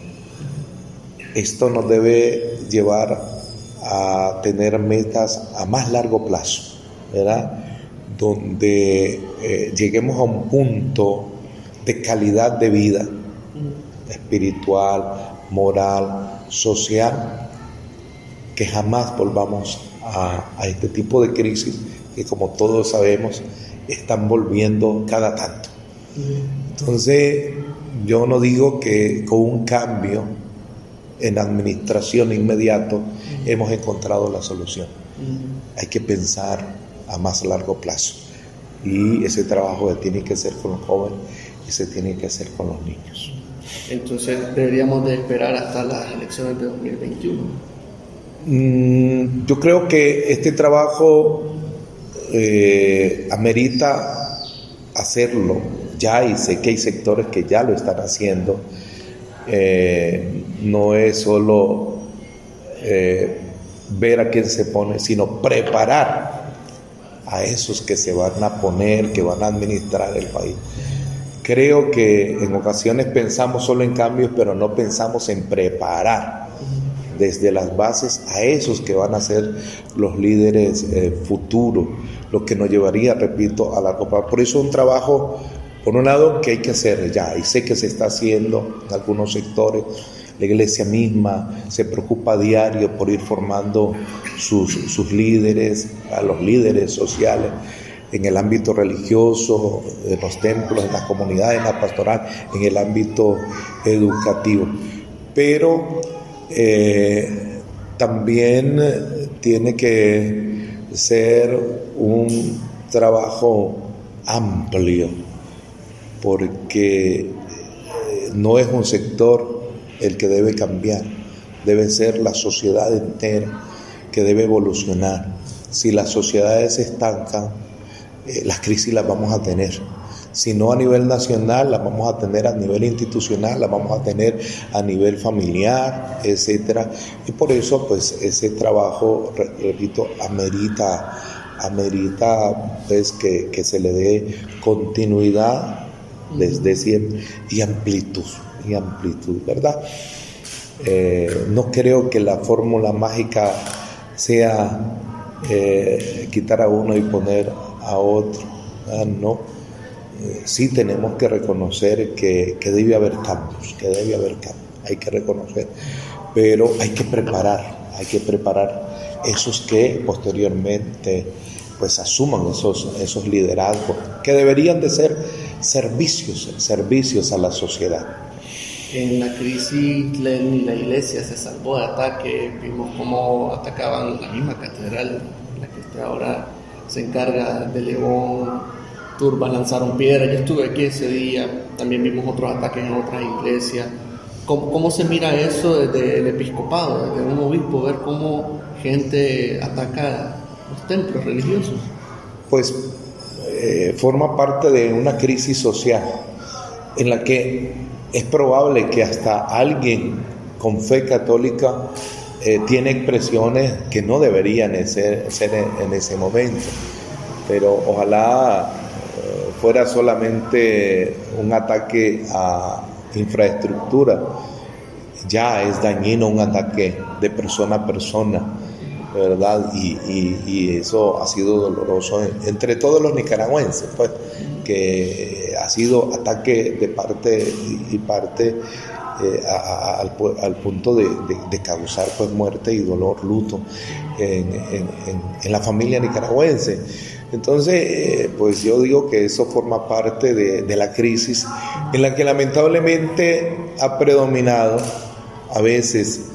Esto nos debe llevar a tener metas a más largo plazo, ¿verdad? Donde eh, lleguemos a un punto de calidad de vida espiritual, moral, social, que jamás volvamos a, este tipo de crisis que como todos sabemos están volviendo cada tanto. Entonces, yo no digo que con un cambio en administración inmediato hemos encontrado la solución. Hay que pensar a más largo plazo. Y ese trabajo tiene que ser con los jóvenes y se tiene que hacer con los niños. Entonces deberíamos de esperar hasta las elecciones de 2021. Mm, yo creo que este trabajo eh, amerita hacerlo ya y sé que hay sectores que ya lo están haciendo. Eh, no es solo eh, ver a quién se pone, sino preparar a esos que se van a poner, que van a administrar el país. Creo que en ocasiones pensamos solo en cambios, pero no pensamos en preparar desde las bases a esos que van a ser los líderes eh, futuros, lo que nos llevaría, repito, a la copa. Por eso un trabajo, por un lado, que hay que hacer ya, y sé que se está haciendo en algunos sectores, la iglesia misma se preocupa a diario por ir formando sus, sus líderes, a los líderes sociales en el ámbito religioso, en los templos, en las comunidades, en la pastoral, en el ámbito educativo. Pero eh, también tiene que ser un trabajo amplio, porque eh, no es un sector el que debe cambiar, debe ser la sociedad entera que debe evolucionar. Si las sociedades se estancan, eh, las crisis las vamos a tener. Si no a nivel nacional, las vamos a tener a nivel institucional, las vamos a tener a nivel familiar, etcétera. Y por eso, pues, ese trabajo, repito, amerita, amerita pues, que, que se le dé continuidad desde siempre y amplitud, y amplitud, ¿verdad? Eh, no creo que la fórmula mágica sea eh, quitar a uno y poner a otro. No. Eh, sí tenemos que reconocer que, debe haber cambios, que debe haber cambios, hay que reconocer, pero hay que preparar, hay que preparar esos que posteriormente pues asuman esos, esos liderazgos que deberían de ser servicios, servicios a la sociedad. En la crisis ni la iglesia se salvó de ataque, vimos cómo atacaban la misma catedral, la que está ahora se encarga de León, Turba lanzaron piedras, yo estuve aquí ese día, también vimos otros ataques en otras iglesias. ¿Cómo, cómo se mira eso desde el episcopado, desde un obispo, ver cómo gente ataca los templos religiosos? Pues eh, forma parte de una crisis social en la que es probable que hasta alguien con fe católica eh, tiene expresiones que no deberían ser, en, ese momento, pero ojalá fuera solamente un ataque a infraestructura, ya es dañino un ataque de persona a persona, ¿verdad? Y, eso ha sido doloroso entre todos los nicaragüenses, pues, que ha sido ataque de parte y parte eh, al, punto de, causar pues muerte y dolor, luto en, la familia nicaragüense. Entonces, eh, pues yo digo que eso forma parte de, la crisis en la que lamentablemente ha predominado a veces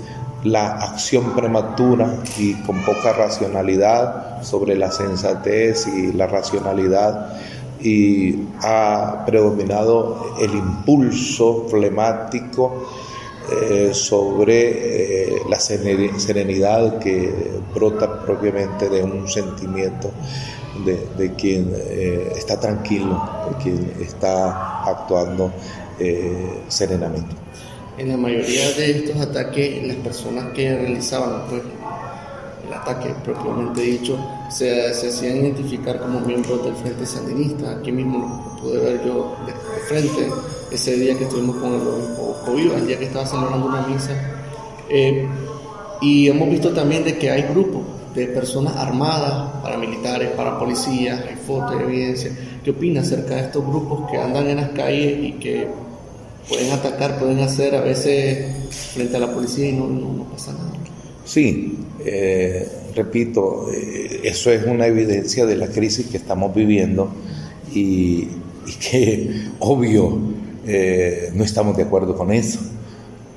la acción prematura y con poca racionalidad sobre la sensatez y la racionalidad y ha predominado el impulso flemático eh, sobre eh, la serenidad que brota propiamente de un sentimiento de, quien eh, está tranquilo, de quien está actuando serenamente. En la mayoría de estos ataques, las personas que realizaban pues, el ataque propiamente dicho, se, se hacían identificar como miembros del Frente Sandinista. Aquí mismo lo pude ver yo de, frente ese día que estuvimos con el obispo el día que estaba celebrando una misa. Eh, y hemos visto también de que hay grupos de personas armadas, paramilitares, parapolicías, hay fotos, evidencia. ¿Qué opina acerca de estos grupos que andan en las calles y que pueden atacar, pueden hacer a veces frente a la policía y no, no, pasa nada? Sí, eh, repito, eh, eso es una evidencia de la crisis que estamos viviendo y, que obvio eh, no estamos de acuerdo con eso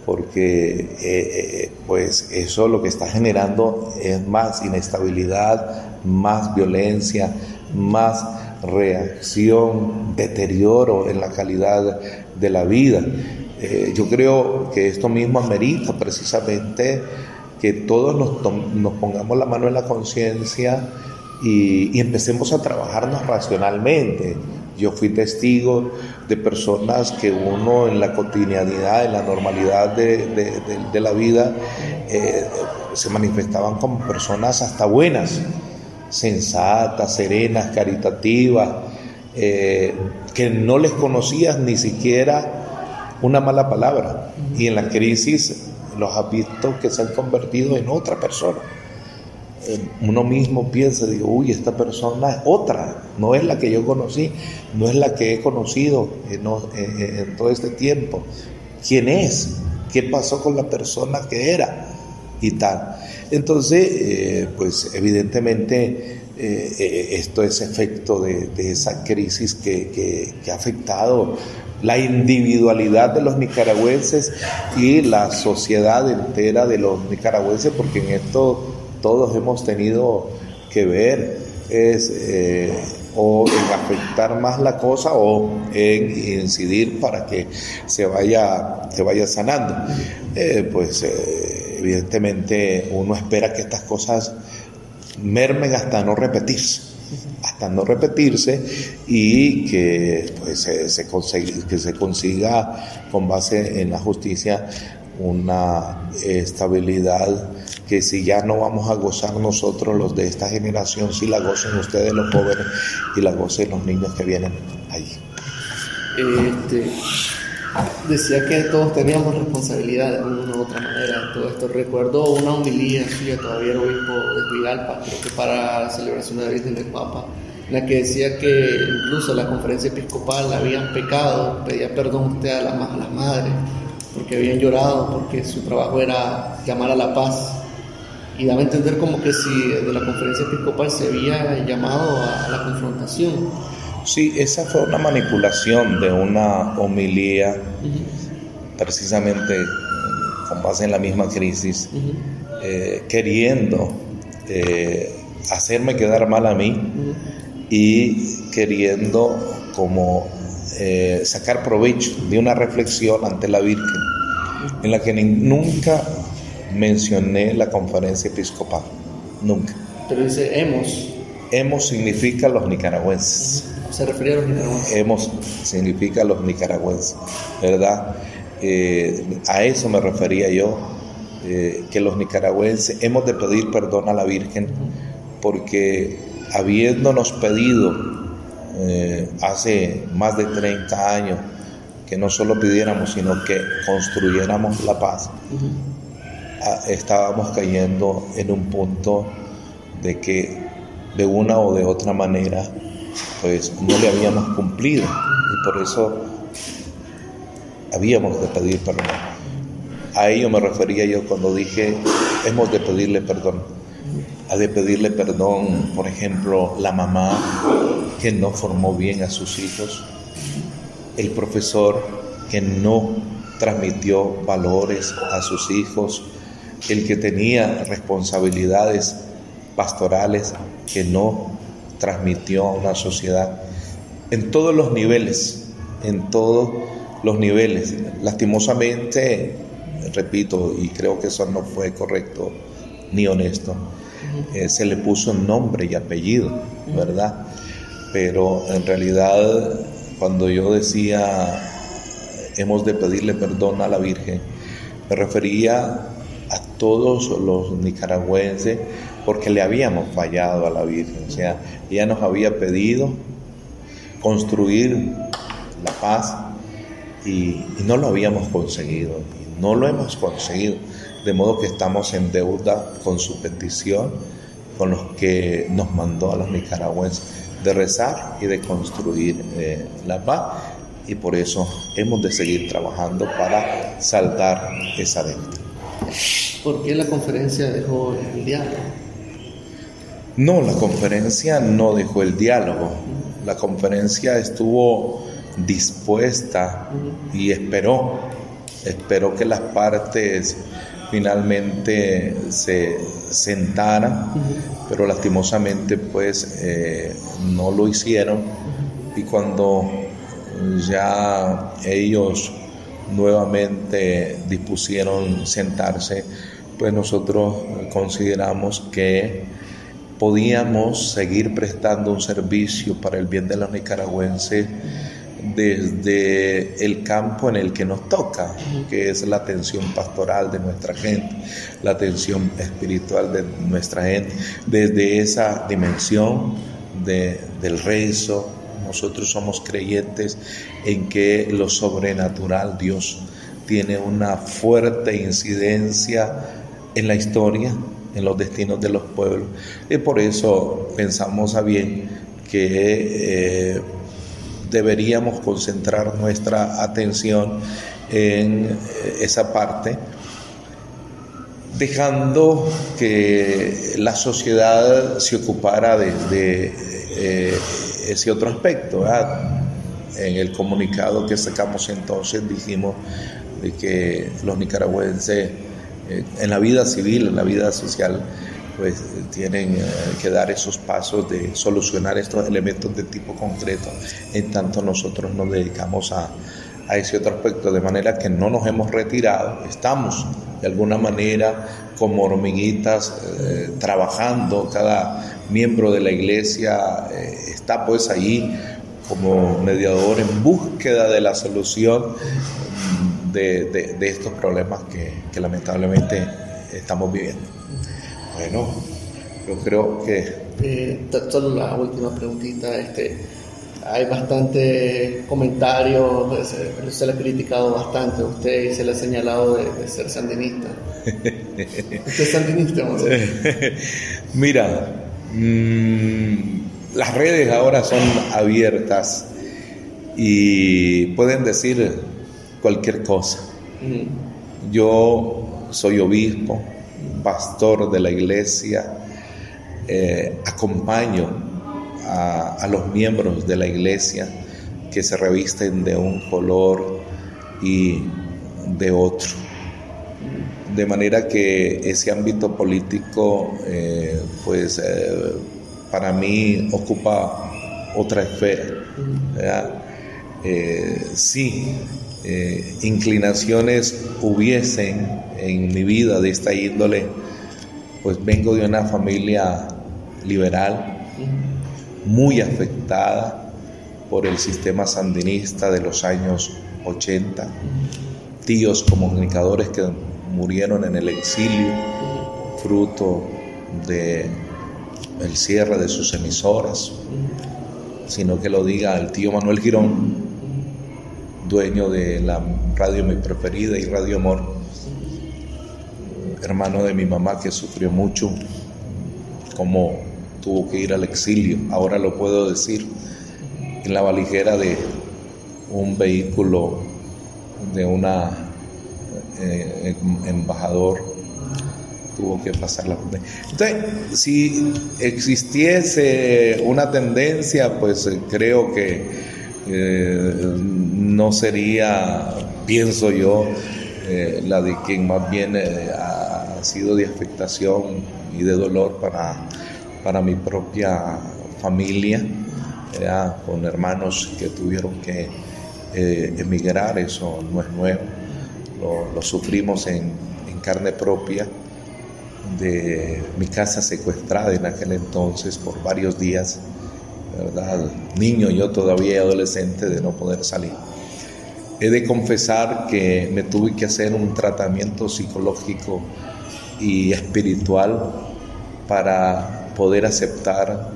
porque eh, pues eso lo que está generando es más inestabilidad, más violencia, más reacción, deterioro en la calidad de la vida. Yo creo que esto mismo amerita precisamente que todos nos, pongamos la mano en la conciencia y, empecemos a trabajarnos racionalmente yo fui testigo de personas que uno en la cotidianidad, en la normalidad de, la vida, eh, se manifestaban como personas hasta buenas, sensatas, serenas, caritativas, eh, que no les conocías ni siquiera una mala palabra. Y en la crisis los has visto que se han convertido en otra persona uno mismo piensa, digo, uy, esta persona es otra, no es la que yo conocí, no es la que he conocido en, todo este tiempo. ¿Quién es? ¿Qué pasó con la persona que era? Y tal. Entonces, eh, pues evidentemente eh, eh, esto es efecto de, esa crisis que ha afectado la individualidad de los nicaragüenses y la sociedad entera de los nicaragüenses, porque en esto todos hemos tenido que ver es eh, o en afectar más la cosa o en incidir para que se vaya, se vaya sanando. Eh, pues eh, evidentemente uno espera que estas cosas mermen hasta no repetirse hasta no repetirse y que pues, se, que se consiga con base en la justicia una estabilidad que si ya no vamos a gozar nosotros los de esta generación, si la gocen ustedes los jóvenes y la gocen los niños que vienen allí. Este, decía que todos teníamos responsabilidad de una u otra manera en todo esto. Recuerdo una homilía suya, todavía era obispo de Villalpa, creo que para la celebración de la Virgen del Papa, en la que decía que incluso la conferencia episcopal habían pecado, pedía perdón usted a, a las madres, porque habían llorado, porque su trabajo era llamar a la paz y daba a entender como que si de la conferencia episcopal se había llamado a, la confrontación. Sí, esa fue una manipulación de una homilía, precisamente con base en la misma crisis, eh, queriendo eh, hacerme quedar mal a mí y queriendo como eh, sacar provecho de una reflexión ante la Virgen, en la que nunca mencioné la conferencia episcopal, nunca. Pero dice hemos. Hemos significa los nicaragüenses. Se refería a los nicaragüenses. Hemos significa los nicaragüenses, ¿verdad? Eh, a eso me refería yo, eh, que los nicaragüenses hemos de pedir perdón a la Virgen porque habiéndonos pedido eh, hace más de 30 años que no solo pidiéramos, sino que construyéramos la paz, estábamos cayendo en un punto de que de una o de otra manera pues no le habíamos cumplido y por eso habíamos de pedir perdón. A ello me refería yo cuando dije hemos de pedirle perdón. Ha de pedirle perdón, por ejemplo, la mamá que no formó bien a sus hijos, el profesor que no transmitió valores a sus hijos, el que tenía responsabilidades pastorales que no transmitió a una sociedad en todos los niveles, en todos los niveles. Lastimosamente, repito, y creo que eso no fue correcto ni honesto, eh, se le puso nombre y apellido, ¿verdad? Pero en realidad, cuando yo decía hemos de pedirle perdón a la Virgen, me refería a todos los nicaragüenses porque le habíamos fallado a la Virgen. O sea, ella nos había pedido construir la paz y, no lo habíamos conseguido. no lo hemos conseguido. De modo que estamos en deuda con su petición con los que nos mandó a los nicaragüenses de rezar y de construir eh, la paz y por eso hemos de seguir trabajando para saldar esa deuda. ¿Por qué la conferencia dejó el diálogo? No, la conferencia no dejó el diálogo. La conferencia estuvo dispuesta y esperó, esperó que las partes finalmente se sentaran, pero lastimosamente pues eh, no lo hicieron y cuando ya ellos nuevamente dispusieron sentarse, pues nosotros consideramos que podíamos seguir prestando un servicio para el bien de los nicaragüenses desde el campo en el que nos toca, que es la atención pastoral de nuestra gente, la atención espiritual de nuestra gente, desde esa dimensión de, del rezo. Nosotros somos creyentes en que lo sobrenatural, Dios, tiene una fuerte incidencia en la historia, en los destinos de los pueblos. Y por eso pensamos a bien que eh, deberíamos concentrar nuestra atención en eh, esa parte, dejando que la sociedad se ocupara de, eh, ese otro aspecto. En el comunicado que sacamos entonces dijimos de que los nicaragüenses eh, en la vida civil, en la vida social, pues tienen eh, que dar esos pasos de solucionar estos elementos de tipo concreto, en tanto nosotros nos dedicamos a, a ese otro aspecto, de manera que no nos hemos retirado, estamos de alguna manera como hormiguitas eh, trabajando, cada miembro de la iglesia eh, está pues ahí como mediador en búsqueda de la solución de, de, de estos problemas que, que lamentablemente estamos viviendo. Bueno, yo creo que... Eh, solo la última preguntita, este, hay bastante comentarios, pues, eh, se, le ha criticado bastante a usted y se le ha señalado de, ser sandinista. ¿Usted es sandinista? Mira, mmm, las redes ahora son abiertas y pueden decir cualquier cosa. Yo soy obispo, pastor de la iglesia, eh, acompaño a, los miembros de la iglesia que se revisten de un color y de otro. De manera que ese ámbito político, eh, pues eh, para mí ocupa otra esfera. Sí, inclinaciones hubiesen en mi vida de esta índole, pues vengo de una familia liberal, muy afectada por el sistema sandinista de los años 80, tíos comunicadores que murieron en el exilio, fruto de cierre de sus emisoras, sino que lo diga el tío Manuel Girón, dueño de la radio Mi Preferida y Radio Amor, hermano de mi mamá que sufrió mucho, como tuvo que ir al exilio, ahora lo puedo decir, en la valijera de un vehículo de una eh, embajador tuvo que pasar la Entonces, si existiese una tendencia, pues eh, creo que eh, no sería, pienso yo, la de quien más bien ha sido de afectación y de dolor para, para mi propia familia, con hermanos que tuvieron que eh, emigrar, eso no es nuevo, lo, sufrimos en, en, carne propia, de mi casa secuestrada en aquel entonces por varios días, ¿verdad? Niño, yo todavía adolescente de no poder salir. He de confesar que me tuve que hacer un tratamiento psicológico y espiritual para poder aceptar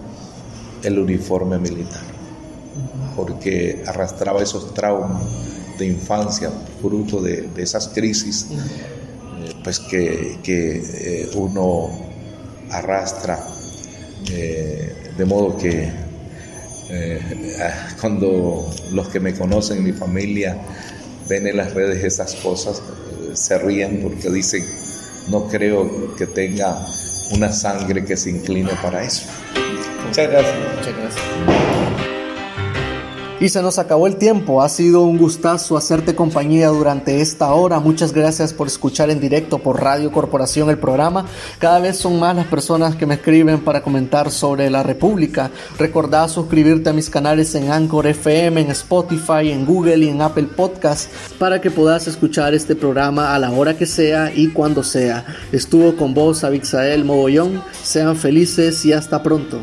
el uniforme militar, porque arrastraba esos traumas de infancia, fruto de, esas crisis, eh, pues que, que eh, uno arrastra de modo que cuando los que me conocen, mi familia, ven en las redes esas cosas, se ríen porque dicen, no creo que tenga una sangre que se incline para eso. Muchas gracias. Y se nos acabó el tiempo. Ha sido un gustazo hacerte compañía durante esta hora. Muchas gracias por escuchar en directo por Radio Corporación el programa. Cada vez son más las personas que me escriben para comentar sobre la República. Recordá suscribirte a mis canales en Anchor FM, en Spotify, en Google y en Apple Podcast para que puedas escuchar este programa a la hora que sea y cuando sea. Estuvo con vos Abixael Mogollón. Sean felices y hasta pronto.